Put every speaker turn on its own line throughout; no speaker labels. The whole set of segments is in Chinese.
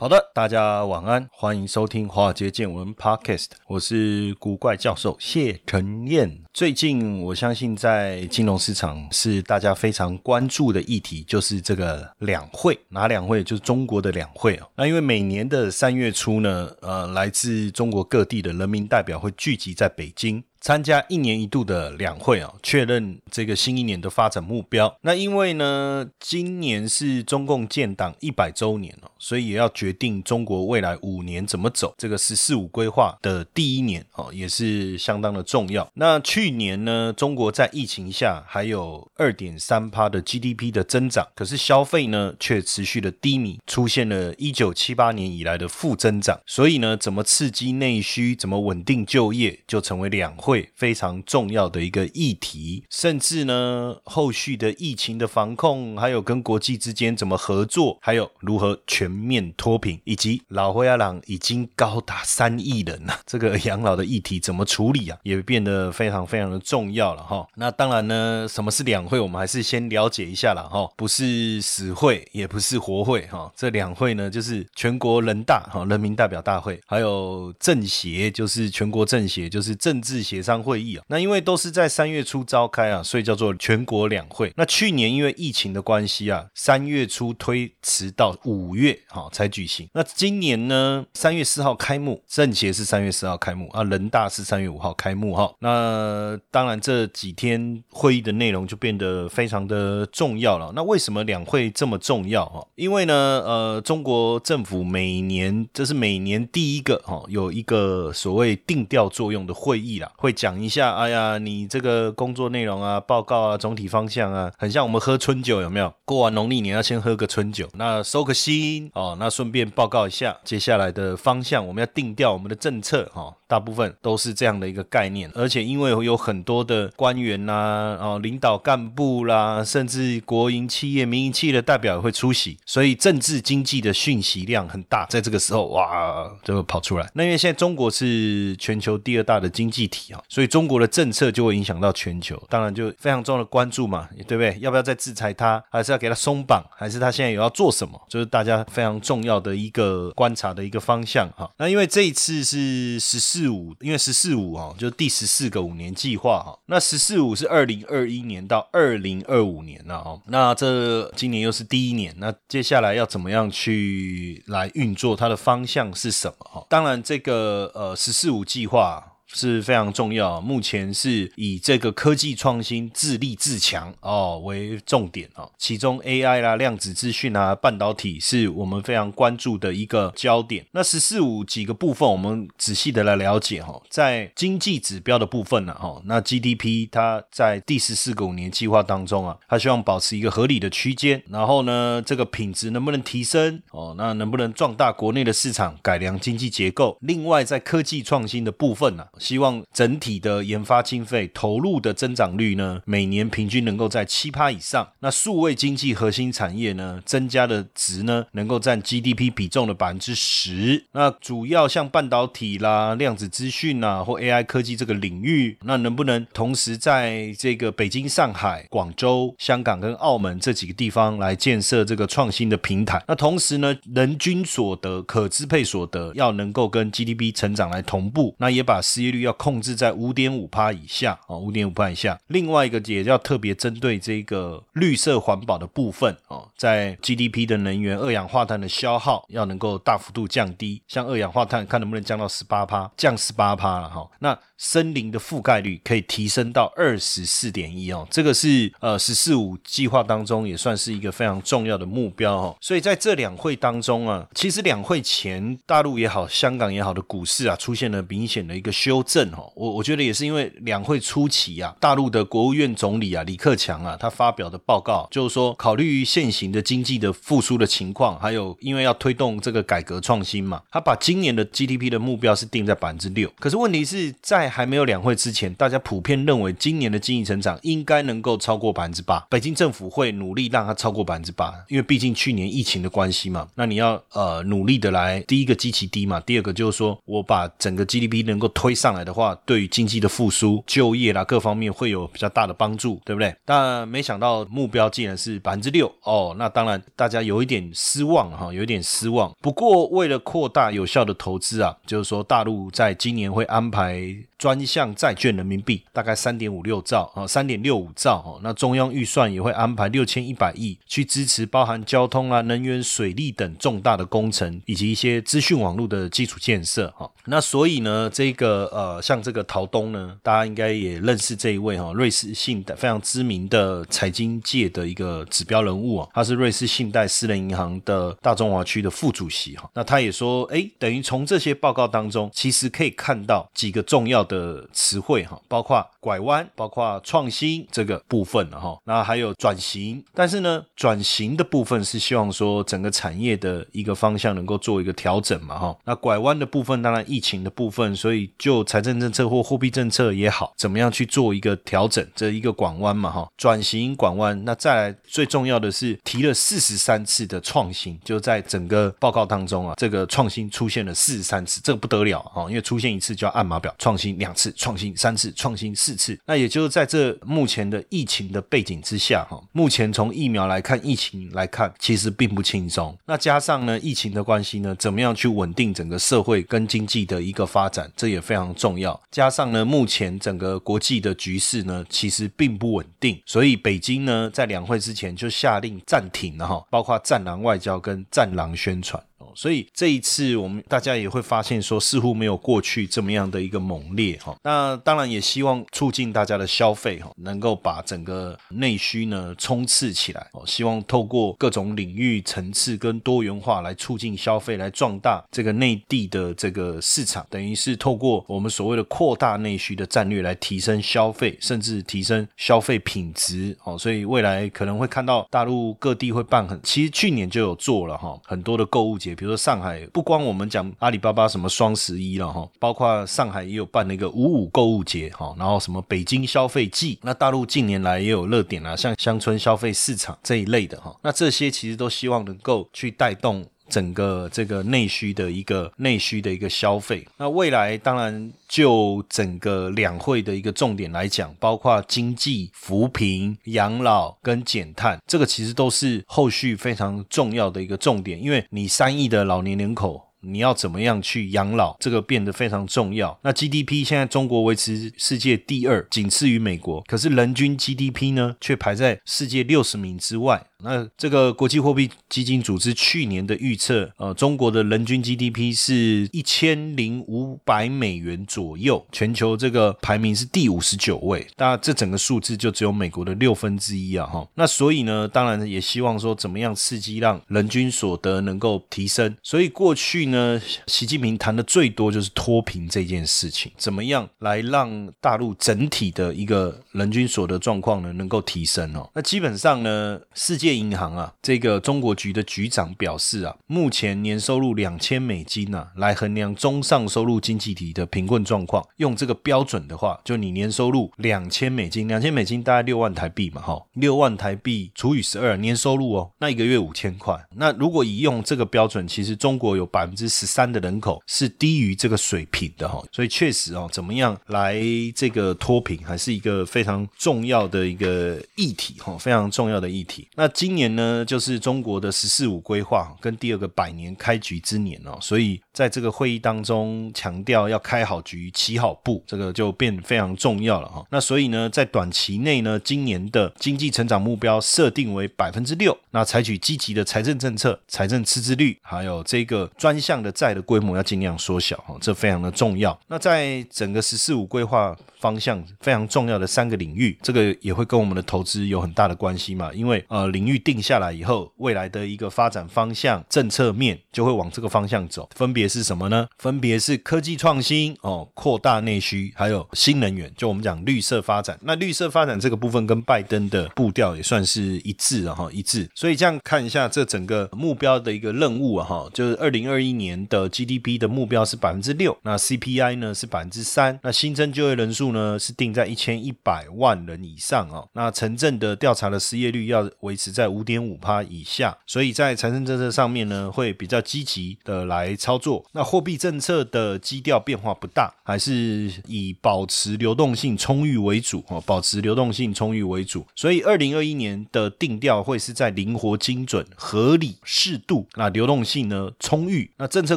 好的，大家晚安，欢迎收听《华尔街见闻》Podcast，我是古怪教授谢承彦。最近，我相信在金融市场是大家非常关注的议题，就是这个两会，哪两会？就是中国的两会啊。那因为每年的三月初呢，呃，来自中国各地的人民代表会聚集在北京。参加一年一度的两会啊，确认这个新一年的发展目标。那因为呢，今年是中共建党一百周年哦，所以也要决定中国未来五年怎么走。这个“十四五”规划的第一年哦，也是相当的重要。那去年呢，中国在疫情下还有二点三趴的 GDP 的增长，可是消费呢却持续的低迷，出现了一九七八年以来的负增长。所以呢，怎么刺激内需，怎么稳定就业，就成为两会。会非常重要的一个议题，甚至呢，后续的疫情的防控，还有跟国际之间怎么合作，还有如何全面脱贫，以及老灰阿朗已经高达三亿人了，这个 养老的议题怎么处理啊，也变得非常非常的重要了哈。那当然呢，什么是两会，我们还是先了解一下了哈，不是死会，也不是活会哈，这两会呢，就是全国人大哈，人民代表大会，还有政协，就是全国政协，就是政治协。协商会议啊，那因为都是在三月初召开啊，所以叫做全国两会。那去年因为疫情的关系啊，三月初推迟到五月哈才举行。那今年呢，三月四号开幕，政协是三月四号开幕啊，人大是三月五号开幕哈。那当然这几天会议的内容就变得非常的重要了。那为什么两会这么重要哈？因为呢，呃，中国政府每年这是每年第一个哈，有一个所谓定调作用的会议啦。会会讲一下，哎呀，你这个工作内容啊、报告啊、总体方向啊，很像我们喝春酒，有没有？过完农历年要先喝个春酒，那收个心哦，那顺便报告一下接下来的方向，我们要定掉我们的政策哈。大部分都是这样的一个概念，而且因为有很多的官员呐、哦领导干部啦，甚至国营企业、民营企业的代表也会出席，所以政治经济的讯息量很大，在这个时候哇就会跑出来。那因为现在中国是全球第二大的经济体啊，所以中国的政策就会影响到全球，当然就非常重要的关注嘛，对不对？要不要再制裁他，还是要给他松绑，还是他现在有要做什么？就是大家非常重要的一个观察的一个方向哈。那因为这一次是十四。四五，因为“十四五”哈，就第十四个五年计划哈。那“十四五”是二零二一年到二零二五年了哦。那这今年又是第一年，那接下来要怎么样去来运作？它的方向是什么哈？当然，这个呃“十四五”计划。是非常重要，目前是以这个科技创新自立自强哦为重点哦，其中 AI 啦、量子资讯啊、半导体是我们非常关注的一个焦点。那“十四五”几个部分，我们仔细的来了解哈，在经济指标的部分呢，哈，那 GDP 它在第十四个五年计划当中啊，它希望保持一个合理的区间，然后呢，这个品质能不能提升哦？那能不能壮大国内的市场，改良经济结构？另外，在科技创新的部分呢？希望整体的研发经费投入的增长率呢，每年平均能够在七趴以上。那数位经济核心产业呢，增加的值呢，能够占 GDP 比重的百分之十。那主要像半导体啦、量子资讯啊或 AI 科技这个领域，那能不能同时在这个北京、上海、广州、香港跟澳门这几个地方来建设这个创新的平台？那同时呢，人均所得、可支配所得要能够跟 GDP 成长来同步。那也把失业率要控制在五点五帕以下哦，五点五帕以下。另外一个也要特别针对这个绿色环保的部分哦，在 GDP 的能源二氧化碳的消耗要能够大幅度降低，像二氧化碳看能不能降到十八帕，降十八帕了哈。那森林的覆盖率可以提升到二十四点一哦，这个是呃“十四五”计划当中也算是一个非常重要的目标哦。所以在这两会当中啊，其实两会前大陆也好、香港也好的股市啊，出现了明显的一个修正哦。我我觉得也是因为两会初期啊，大陆的国务院总理啊李克强啊，他发表的报告就是说，考虑现行的经济的复苏的情况，还有因为要推动这个改革创新嘛，他把今年的 GDP 的目标是定在百分之六。可是问题是在还没有两会之前，大家普遍认为今年的经济成长应该能够超过百分之八。北京政府会努力让它超过百分之八，因为毕竟去年疫情的关系嘛。那你要呃努力的来，第一个基期低嘛，第二个就是说我把整个 GDP 能够推上来的话，对于经济的复苏、就业啦各方面会有比较大的帮助，对不对？但没想到目标竟然是百分之六哦，那当然大家有一点失望哈，有一点失望。不过为了扩大有效的投资啊，就是说大陆在今年会安排专项债券人民币大概三点五六兆啊，三点六五兆哦，那中央预算也会安排六千一百亿去支持包含交通啊、能源、水利等重大的工程，以及一些资讯网络的基础建设哈。那所以呢，这个呃，像这个陶东呢，大家应该也认识这一位哈，瑞士信贷非常知名的财经界的一个指标人物啊，他是瑞士信贷私人银行的大中华区的副主席哈。那他也说，哎，等于从这些报告当中，其实可以看到几个重要的词汇哈，包括拐弯，包括创新这个部分了哈。那还有转型，但是呢，转型的部分是希望说整个产业的一个方向能够做一个调整嘛哈。那拐弯的部分，当然疫情的部分，所以就财政政策或货币政策也好，怎么样去做一个调整，这一个拐弯嘛哈。转型拐弯，那再来最重要的是提了四十三次的创新，就在整个报告当中啊，这个创新出现了四十三次，这个不得了哈，因为出现一次就要按码表，创新两次，创新三次，创新四次，那也就是在这目前的疫情的背景之下哈，目前从疫苗来看，疫情来看，其实并不轻松。那加上呢，疫情的关系呢，怎么样去稳定整个社会跟经济的一个发展，这也非常重要。加上呢，目前整个国际的局势呢，其实并不稳定，所以北京呢，在两会之前就下令暂停了哈，包括战狼外交跟战狼宣传。哦所以这一次我们大家也会发现说，似乎没有过去这么样的一个猛烈哈。那当然也希望促进大家的消费哈，能够把整个内需呢冲刺起来哦。希望透过各种领域层次跟多元化来促进消费，来壮大这个内地的这个市场，等于是透过我们所谓的扩大内需的战略来提升消费，甚至提升消费品质哦。所以未来可能会看到大陆各地会办很，其实去年就有做了哈，很多的购物节。比如说上海，不光我们讲阿里巴巴什么双十一了哈，包括上海也有办那个五五购物节哈，然后什么北京消费季，那大陆近年来也有热点啊，像乡村消费市场这一类的哈，那这些其实都希望能够去带动。整个这个内需的一个内需的一个消费，那未来当然就整个两会的一个重点来讲，包括经济扶贫、养老跟减碳，这个其实都是后续非常重要的一个重点，因为你三亿的老年人口。你要怎么样去养老？这个变得非常重要。那 GDP 现在中国维持世界第二，仅次于美国，可是人均 GDP 呢，却排在世界六十名之外。那这个国际货币基金组织去年的预测，呃，中国的人均 GDP 是一千零五百美元左右，全球这个排名是第五十九位。当然，这整个数字就只有美国的六分之一啊，哈。那所以呢，当然也希望说，怎么样刺激让人均所得能够提升。所以过去。呢，习近平谈的最多就是脱贫这件事情，怎么样来让大陆整体的一个人均所得状况呢能够提升哦？那基本上呢，世界银行啊，这个中国局的局长表示啊，目前年收入两千美金啊，来衡量中上收入经济体的贫困状况，用这个标准的话，就你年收入两千美金，两千美金大概六万台币嘛，哈，六万台币除以十二，年收入哦，那一个月五千块。那如果以用这个标准，其实中国有百分之十三的人口是低于这个水平的哈，所以确实哦，怎么样来这个脱贫还是一个非常重要的一个议题哈，非常重要的议题。那今年呢，就是中国的“十四五”规划跟第二个百年开局之年哦，所以在这个会议当中强调要开好局、起好步，这个就变非常重要了哈。那所以呢，在短期内呢，今年的经济成长目标设定为百分之六，那采取积极的财政政策、财政赤字率，还有这个专。项的债的规模要尽量缩小哈，这非常的重要。那在整个“十四五”规划方向非常重要的三个领域，这个也会跟我们的投资有很大的关系嘛？因为呃，领域定下来以后，未来的一个发展方向、政策面就会往这个方向走。分别是什么呢？分别是科技创新哦，扩大内需，还有新能源，就我们讲绿色发展。那绿色发展这个部分跟拜登的步调也算是一致啊，哈，一致。所以这样看一下这整个目标的一个任务啊，哈，就是二零二一年的 GDP 的目标是百分之六，那 CPI 呢是百分之三，那新增就业人数呢是定在一千一百万人以上哦，那城镇的调查的失业率要维持在五点五趴以下，所以在财政政策上面呢会比较积极的来操作。那货币政策的基调变化不大，还是以保持流动性充裕为主哦，保持流动性充裕为主。所以二零二一年的定调会是在灵活、精准、合理、适度。那流动性呢充裕，那政策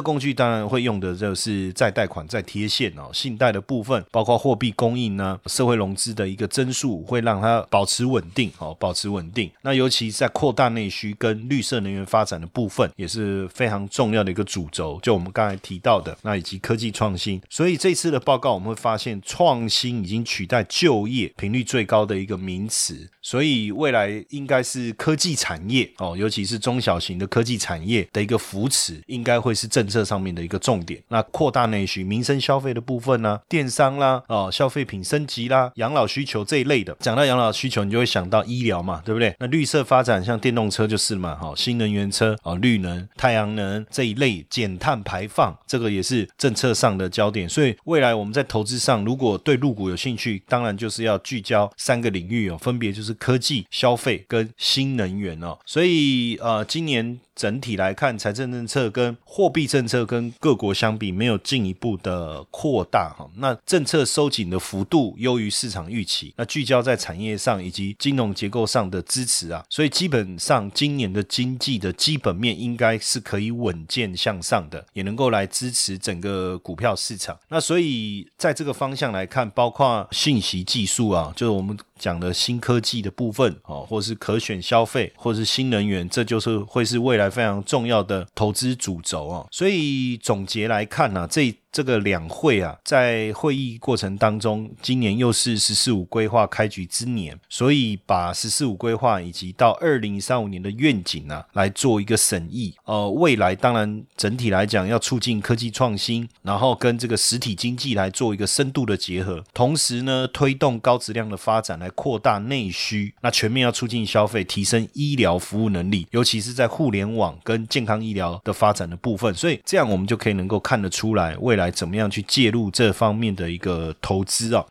工具当然会用的就是再贷款、再贴现哦，信贷的部分，包括货币供应呢，社会融资的一个增速会让它保持稳定哦，保持稳定。那尤其在扩大内需跟绿色能源发展的部分，也是非常重要的一个主轴。就我们刚才提到的，那以及科技创新。所以这次的报告我们会发现，创新已经取代就业频率最高的一个名词。所以未来应该是科技产业哦，尤其是中小型的科技产业的一个扶持，应该会是是政策上面的一个重点。那扩大内需、民生消费的部分呢，电商啦，哦，消费品升级啦，养老需求这一类的。讲到养老需求，你就会想到医疗嘛，对不对？那绿色发展，像电动车就是嘛，哈，新能源车哦，绿能、太阳能这一类减碳排放，这个也是政策上的焦点。所以未来我们在投资上，如果对入股有兴趣，当然就是要聚焦三个领域哦，分别就是。科技、消费跟新能源哦，所以呃，今年。整体来看，财政政策跟货币政策跟各国相比，没有进一步的扩大哈。那政策收紧的幅度优于市场预期，那聚焦在产业上以及金融结构上的支持啊，所以基本上今年的经济的基本面应该是可以稳健向上的，也能够来支持整个股票市场。那所以在这个方向来看，包括信息技术啊，就是我们讲的新科技的部分哦，或是可选消费，或是新能源，这就是会是未来。非常重要的投资主轴哦，所以总结来看呢，这。这个两会啊，在会议过程当中，今年又是“十四五”规划开局之年，所以把“十四五”规划以及到二零三五年的愿景啊，来做一个审议。呃，未来当然整体来讲要促进科技创新，然后跟这个实体经济来做一个深度的结合，同时呢，推动高质量的发展来扩大内需。那全面要促进消费，提升医疗服务能力，尤其是在互联网跟健康医疗的发展的部分。所以这样我们就可以能够看得出来未来。来怎么样去介入这方面的一个投资啊？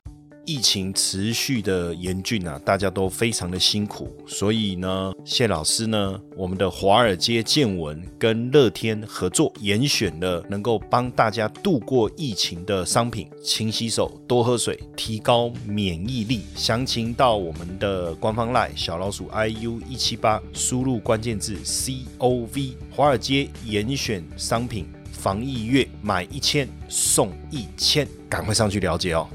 疫情持续的严峻啊，大家都非常的辛苦，所以呢，谢老师呢，我们的华尔街见闻跟乐天合作，严选了能够帮大家度过疫情的商品，勤洗手，多喝水，提高免疫力。详情到我们的官方 line 小老鼠 iu 一七八，输入关键字 cov，华尔街严选商品。防疫月买一千送一千，赶快上去了解哦。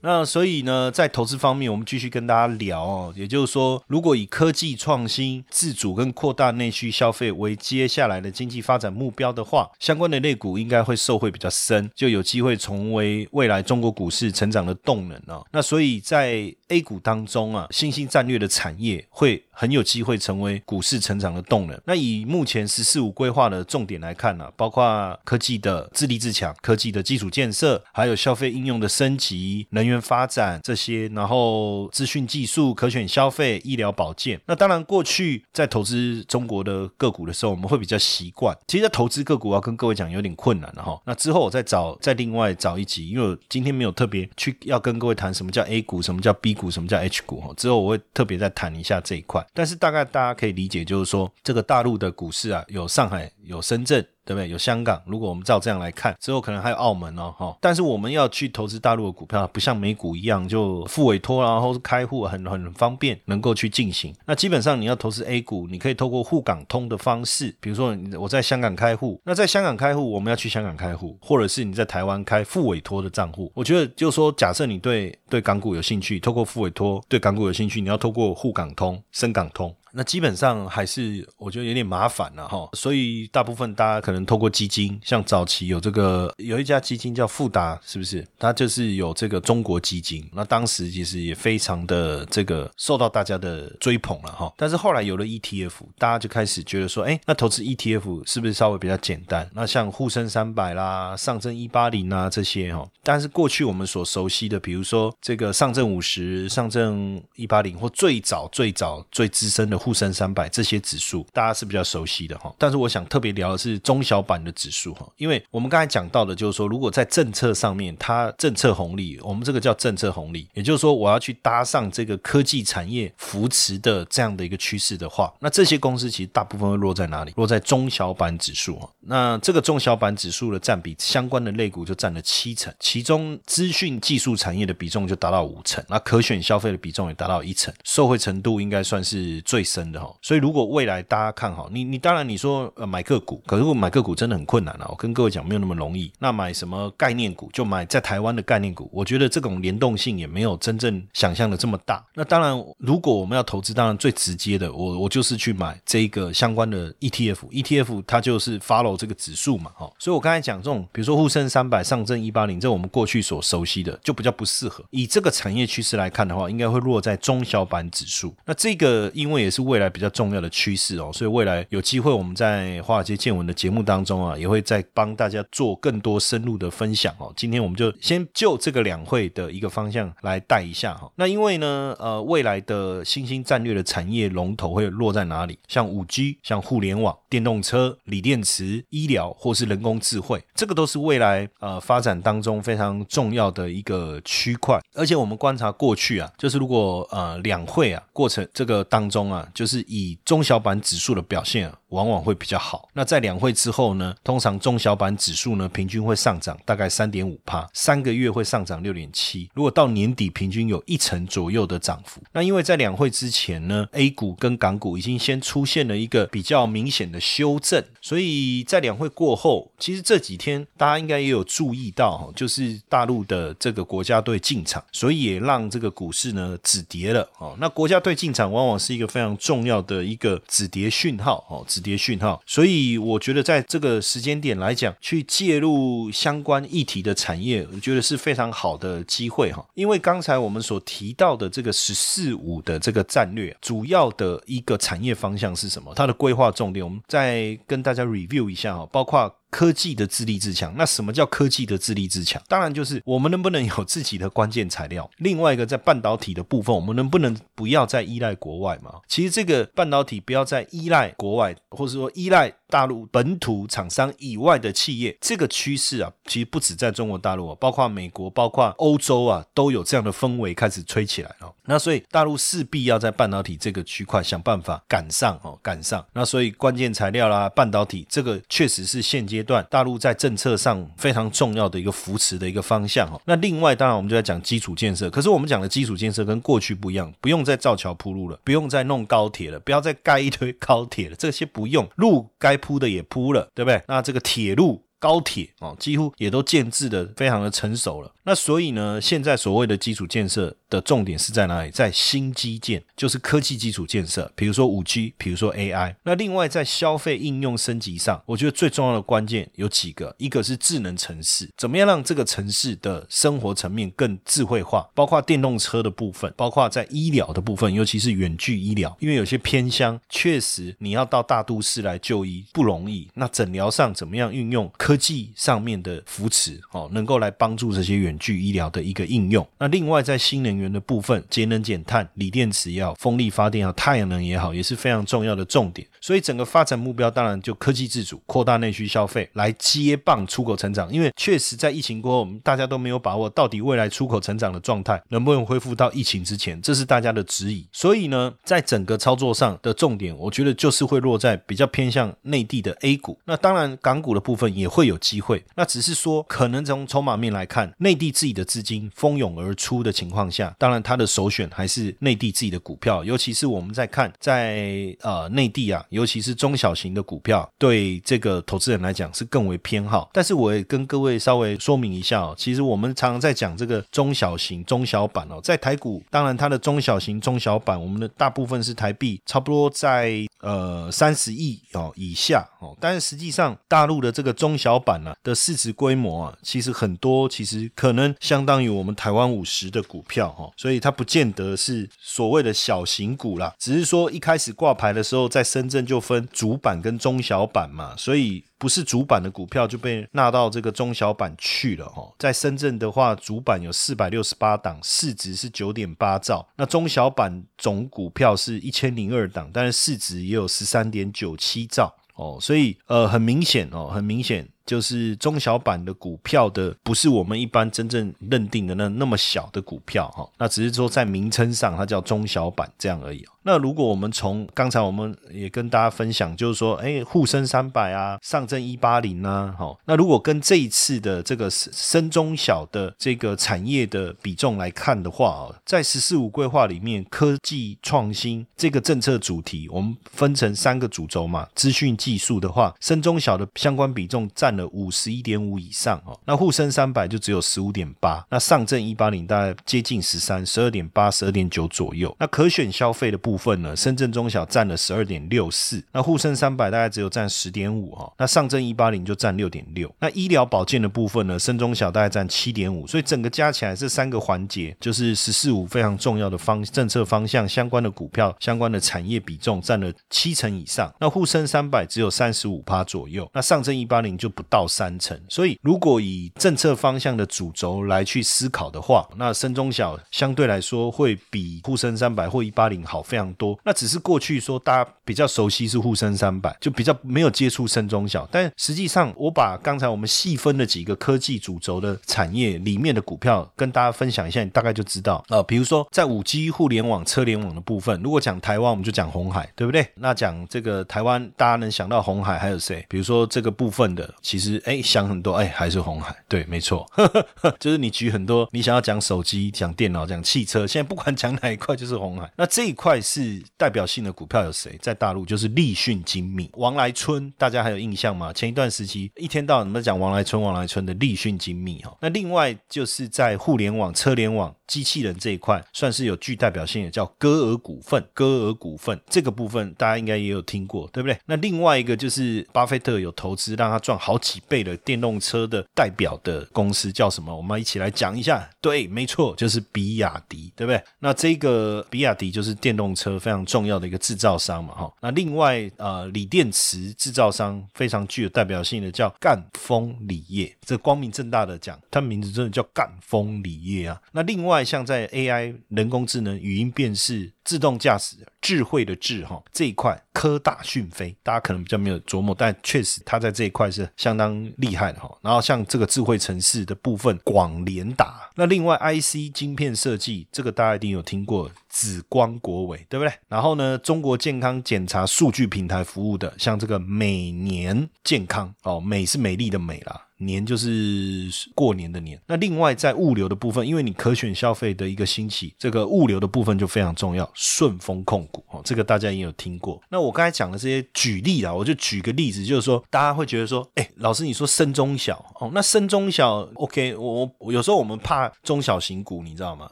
那所以呢，在投资方面，我们继续跟大家聊哦。也就是说，如果以科技创新、自主跟扩大内需消费为接下来的经济发展目标的话，相关的类股应该会受惠比较深，就有机会成为未来中国股市成长的动能哦。那所以在 A 股当中啊，新兴战略的产业会。很有机会成为股市成长的动能。那以目前“十四五”规划的重点来看呢，包括科技的自立自强、科技的基础建设，还有消费应用的升级、能源发展这些，然后资讯技术、可选消费、医疗保健。那当然，过去在投资中国的个股的时候，我们会比较习惯。其实投资个股要跟各位讲有点困难了哈。那之后我再找再另外找一集，因为我今天没有特别去要跟各位谈什么叫 A 股、什么叫 B 股、什么叫 H 股哈。之后我会特别再谈一下这一块。但是大概大家可以理解，就是说这个大陆的股市啊，有上海，有深圳。对不对？有香港，如果我们照这样来看，之后可能还有澳门哦，哈。但是我们要去投资大陆的股票，不像美股一样就付委托，然后开户很很方便，能够去进行。那基本上你要投资 A 股，你可以透过沪港通的方式，比如说我在香港开户，那在香港开户，我们要去香港开户，或者是你在台湾开付委托的账户。我觉得就是说，假设你对对港股有兴趣，透过付委托对港股有兴趣，你要透过沪港通、深港通。那基本上还是我觉得有点麻烦了哈。所以大部分大家可能透过基金，像早期有这个有一家基金叫富达，是不是？它就是有这个中国基金，那当时其实也非常的这个受到大家的追捧了哈。但是后来有了 ETF，大家就开始觉得说，哎，那投资 ETF 是不是稍微比较简单？那像沪深三百啦、上证一八零啊这些哈，但是过去我们所熟悉的，比如说这个上证五十、上证一八零或最早最早最资深的沪深三百这些指数，大家是比较熟悉的哈。但是我想特别聊的是中小板的指数哈，因为我们刚才讲到的就是说，如果在政策上面，它政策红利，我们这个叫政策红利，也就是说，我要去搭上这个科技产业扶持的这样的一个趋势的话，那这些公司其实大部分会落在哪里？落在中小板指数哈。那这个中小板指数的占比，相关的类股就占了七成，其中资讯技术产业的比重就达到五成，那可选消费的比重也达到一成，受惠程度应该算是最深的哈。所以如果未来大家看好你，你当然你说呃买个股，可是我买个股真的很困难啊。我跟各位讲，没有那么容易。那买什么概念股，就买在台湾的概念股，我觉得这种联动性也没有真正想象的这么大。那当然，如果我们要投资，当然最直接的，我我就是去买这一个相关的 ETF，ETF 它就是 follow 这个指数嘛，哈。所以我刚才讲这种，比如说沪深三百、上证一八零，这我们过去所熟悉的，就比较不适合。以这个产业趋势来看的话，应该会落在中小板指数。那这个因为也是是未来比较重要的趋势哦，所以未来有机会我们在华尔街见闻的节目当中啊，也会再帮大家做更多深入的分享哦。今天我们就先就这个两会的一个方向来带一下哈。那因为呢，呃，未来的新兴战略的产业龙头会落在哪里？像五 G、像互联网、电动车、锂电池、医疗或是人工智慧，这个都是未来呃发展当中非常重要的一个区块。而且我们观察过去啊，就是如果呃两会啊过程这个当中啊，就是以中小板指数的表现啊。往往会比较好。那在两会之后呢，通常中小板指数呢平均会上涨大概三点五帕，三个月会上涨六点七。如果到年底平均有一成左右的涨幅，那因为在两会之前呢，A 股跟港股已经先出现了一个比较明显的修正，所以在两会过后，其实这几天大家应该也有注意到哈，就是大陆的这个国家队进场，所以也让这个股市呢止跌了哦。那国家队进场往往是一个非常重要的一个止跌讯号哦。止跌讯号，所以我觉得在这个时间点来讲，去介入相关议题的产业，我觉得是非常好的机会哈。因为刚才我们所提到的这个“十四五”的这个战略，主要的一个产业方向是什么？它的规划重点，我们再跟大家 review 一下哈，包括。科技的自立自强，那什么叫科技的自立自强？当然就是我们能不能有自己的关键材料。另外一个在半导体的部分，我们能不能不要再依赖国外嘛？其实这个半导体不要再依赖国外，或者说依赖大陆本土厂商以外的企业，这个趋势啊，其实不止在中国大陆啊，包括美国、包括欧洲啊，都有这样的氛围开始吹起来了。那所以大陆势必要在半导体这个区块想办法赶上哦，赶上。那所以关键材料啦，半导体这个确实是现阶段大陆在政策上非常重要的一个扶持的一个方向哦。那另外当然我们就在讲基础建设，可是我们讲的基础建设跟过去不一样，不用再造桥铺路了，不用再弄高铁了，不要再盖一堆高铁了，这些不用，路该铺的也铺了，对不对？那这个铁路。高铁哦，几乎也都建制的非常的成熟了。那所以呢，现在所谓的基础建设的重点是在哪里？在新基建，就是科技基础建设，比如说五 G，比如说 AI。那另外在消费应用升级上，我觉得最重要的关键有几个，一个是智能城市，怎么样让这个城市的生活层面更智慧化？包括电动车的部分，包括在医疗的部分，尤其是远距医疗，因为有些偏乡确实你要到大都市来就医不容易。那诊疗上怎么样运用？科技上面的扶持，哦，能够来帮助这些远距医疗的一个应用。那另外在新能源的部分，节能减碳，锂电池也好，风力发电也好，太阳能也好，也是非常重要的重点。所以整个发展目标当然就科技自主，扩大内需消费，来接棒出口成长。因为确实在疫情过后，我们大家都没有把握到底未来出口成长的状态能不能恢复到疫情之前，这是大家的质疑。所以呢，在整个操作上的重点，我觉得就是会落在比较偏向内地的 A 股。那当然港股的部分也。会有机会。那只是说，可能从筹码面来看，内地自己的资金蜂拥而出的情况下，当然他的首选还是内地自己的股票，尤其是我们在看在呃内地啊，尤其是中小型的股票，对这个投资人来讲是更为偏好。但是我也跟各位稍微说明一下哦，其实我们常常在讲这个中小型、中小板哦，在台股，当然它的中小型、中小板，我们的大部分是台币，差不多在呃三十亿哦以下哦。但是实际上，大陆的这个中小小板呢的市值规模啊，其实很多，其实可能相当于我们台湾五十的股票哈，所以它不见得是所谓的小型股啦，只是说。一开始挂牌的时候，在深圳就分主板跟中小板嘛，所以不是主板的股票就被纳到这个中小板去了哈。在深圳的话，主板有四百六十八档，市值是九点八兆，那中小板总股票是一千零二档，但是市值也有十三点九七兆哦，所以呃，很明显哦，很明显。就是中小板的股票的，不是我们一般真正认定的那那么小的股票哈，那只是说在名称上它叫中小板这样而已。那如果我们从刚才我们也跟大家分享，就是说，哎，沪深三百啊，上证一八零啊，好，那如果跟这一次的这个深中小的这个产业的比重来看的话在“十四五”规划里面，科技创新这个政策主题，我们分成三个主轴嘛，资讯技术的话，深中小的相关比重占。了五十一点五以上哦，那沪深三百就只有十五点八，那上证一八零大概接近十三，十二点八、十二点九左右。那可选消费的部分呢，深圳中小占了十二点六四，那沪深三百大概只有占十点五哈，那上证一八零就占六点六。那医疗保健的部分呢，深中小大概占七点五，所以整个加起来这三个环节就是十四五非常重要的方政策方向相关的股票相关的产业比重占了七成以上。那沪深三百只有三十五趴左右，那上证一八零就不。到三成，所以如果以政策方向的主轴来去思考的话，那深中小相对来说会比沪深三百或一八零好非常多。那只是过去说大家比较熟悉是沪深三百，就比较没有接触深中小。但实际上，我把刚才我们细分的几个科技主轴的产业里面的股票跟大家分享一下，你大概就知道。呃，比如说在五 G 互联网、车联网的部分，如果讲台湾，我们就讲红海，对不对？那讲这个台湾，大家能想到红海还有谁？比如说这个部分的。其实，哎，想很多，哎，还是红海，对，没错，就是你举很多，你想要讲手机、讲电脑、讲汽车，现在不管讲哪一块，就是红海。那这一块是代表性的股票有谁？在大陆就是立讯精密、王来春，大家还有印象吗？前一段时期一天到晚怎么讲王来春、王来春的立讯精密哈。那另外就是在互联网、车联网、机器人这一块，算是有具代表性的，叫歌尔股份。歌尔股份这个部分大家应该也有听过，对不对？那另外一个就是巴菲特有投资，让他赚好。几倍的电动车的代表的公司叫什么？我们一起来讲一下。对，没错，就是比亚迪，对不对？那这个比亚迪就是电动车非常重要的一个制造商嘛，哈。那另外呃，锂电池制造商非常具有代表性的叫赣锋锂业，这光明正大的讲，它名字真的叫赣锋锂业啊。那另外外像在 AI 人工智能、语音辨识。自动驾驶智慧的智哈这一块，科大讯飞，大家可能比较没有琢磨，但确实它在这一块是相当厉害的哈。然后像这个智慧城市的部分，广联达，那另外 IC 晶片设计，这个大家一定有听过，紫光国伟，对不对？然后呢，中国健康检查数据平台服务的，像这个每年健康哦，美是美丽的美啦。年就是过年的年。那另外在物流的部分，因为你可选消费的一个兴起，这个物流的部分就非常重要。顺丰控股哦，这个大家也有听过。那我刚才讲的这些举例啊，我就举个例子，就是说大家会觉得说，哎，老师你说深中小哦，那深中小 OK，我我有时候我们怕中小型股，你知道吗？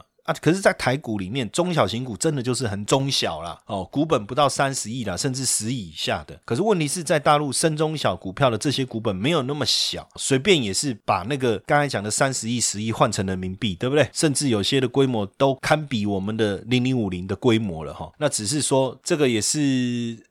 啊，可是，在台股里面，中小型股真的就是很中小啦，哦，股本不到三十亿啦，甚至十亿以下的。可是问题是在大陆深中小股票的这些股本没有那么小，随便也是把那个刚才讲的三十亿、十亿换成人民币，对不对？甚至有些的规模都堪比我们的零零五零的规模了哈。那只是说这个也是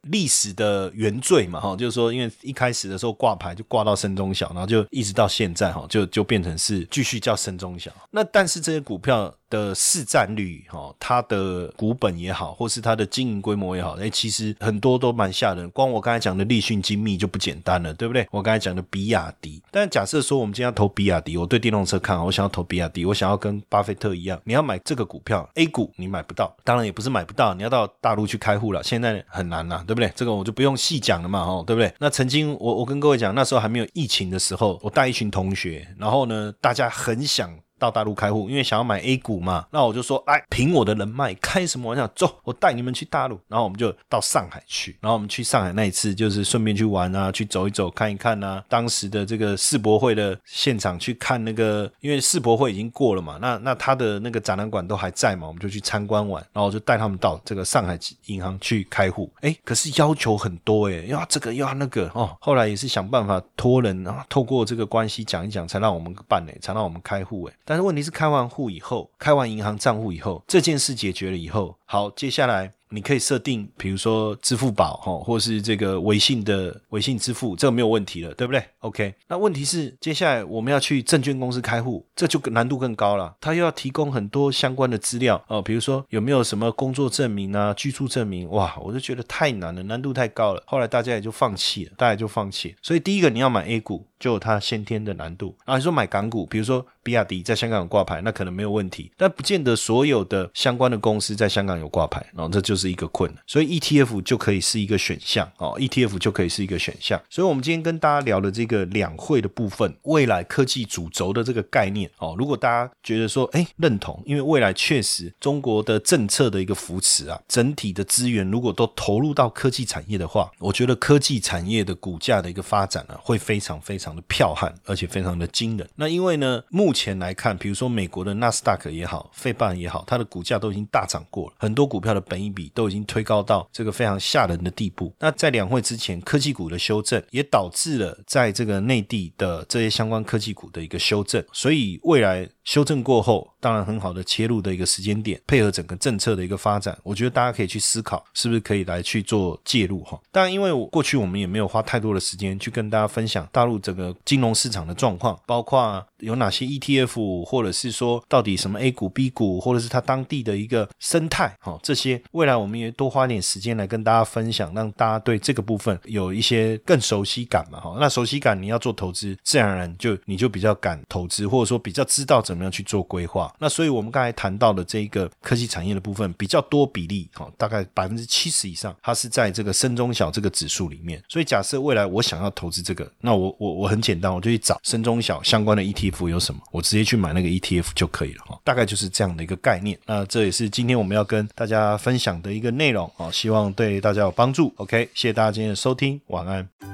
历史的原罪嘛哈，就是说因为一开始的时候挂牌就挂到深中小，然后就一直到现在哈，就就变成是继续叫深中小。那但是这些股票。的市占率，哈，它的股本也好，或是它的经营规模也好，哎，其实很多都蛮吓人。光我刚才讲的立讯精密就不简单了，对不对？我刚才讲的比亚迪，但假设说我们今天要投比亚迪，我对电动车看好，我想要投比亚迪，我想要跟巴菲特一样，你要买这个股票 A 股，你买不到，当然也不是买不到，你要到大陆去开户了，现在很难了，对不对？这个我就不用细讲了嘛，哦，对不对？那曾经我我跟各位讲，那时候还没有疫情的时候，我带一群同学，然后呢，大家很想。到大陆开户，因为想要买 A 股嘛，那我就说，哎，凭我的人脉，开什么玩笑？走，我带你们去大陆。然后我们就到上海去，然后我们去上海那一次，就是顺便去玩啊，去走一走，看一看啊。当时的这个世博会的现场去看那个，因为世博会已经过了嘛，那那他的那个展览馆都还在嘛，我们就去参观完，然后我就带他们到这个上海银行去开户。哎，可是要求很多哎，要这个要那个哦。后来也是想办法托人啊，透过这个关系讲一讲，才让我们办哎，才让我们开户哎。但是问题是开完户以后，开完银行账户以后，这件事解决了以后，好，接下来。你可以设定，比如说支付宝哈，或是这个微信的微信支付，这个没有问题了，对不对？OK，那问题是接下来我们要去证券公司开户，这就难度更高了。他又要提供很多相关的资料哦，比如说有没有什么工作证明啊、居住证明，哇，我就觉得太难了，难度太高了。后来大家也就放弃了，大家就放弃。所以第一个你要买 A 股，就有它先天的难度。啊，你说买港股，比如说比亚迪在香港挂牌，那可能没有问题，但不见得所有的相关的公司在香港有挂牌，然后这就是。一个困难，所以 ETF 就可以是一个选项哦，ETF 就可以是一个选项。所以，我们今天跟大家聊的这个两会的部分，未来科技主轴的这个概念哦，如果大家觉得说，哎，认同，因为未来确实中国的政策的一个扶持啊，整体的资源如果都投入到科技产业的话，我觉得科技产业的股价的一个发展呢，会非常非常的彪悍，而且非常的惊人。那因为呢，目前来看，比如说美国的纳斯达克也好，费半也好，它的股价都已经大涨过了，很多股票的本益比。都已经推高到这个非常吓人的地步。那在两会之前，科技股的修正也导致了在这个内地的这些相关科技股的一个修正。所以未来修正过后，当然很好的切入的一个时间点，配合整个政策的一个发展，我觉得大家可以去思考，是不是可以来去做介入哈。当然，因为过去我们也没有花太多的时间去跟大家分享大陆整个金融市场的状况，包括有哪些 ETF，或者是说到底什么 A 股、B 股，或者是它当地的一个生态哈。这些未来我们也多花点时间来跟大家分享，让大家对这个部分有一些更熟悉感嘛哈。那熟悉感，你要做投资，自然而然就你就比较敢投资，或者说比较知道怎怎么样去做规划。那所以我们刚才谈到的这一个科技产业的部分，比较多比例哈，大概百分之七十以上，它是在这个深中小这个指数里面。所以假设未来我想要投资这个，那我我我很简单，我就去找深中小相关的 ETF 有什么，我直接去买那个 ETF 就可以了哈。大概就是这样的一个概念。那这也是今天我们要跟大家分享的一个内容啊，希望对大家有帮助。OK，谢谢大家今天的收听，晚安。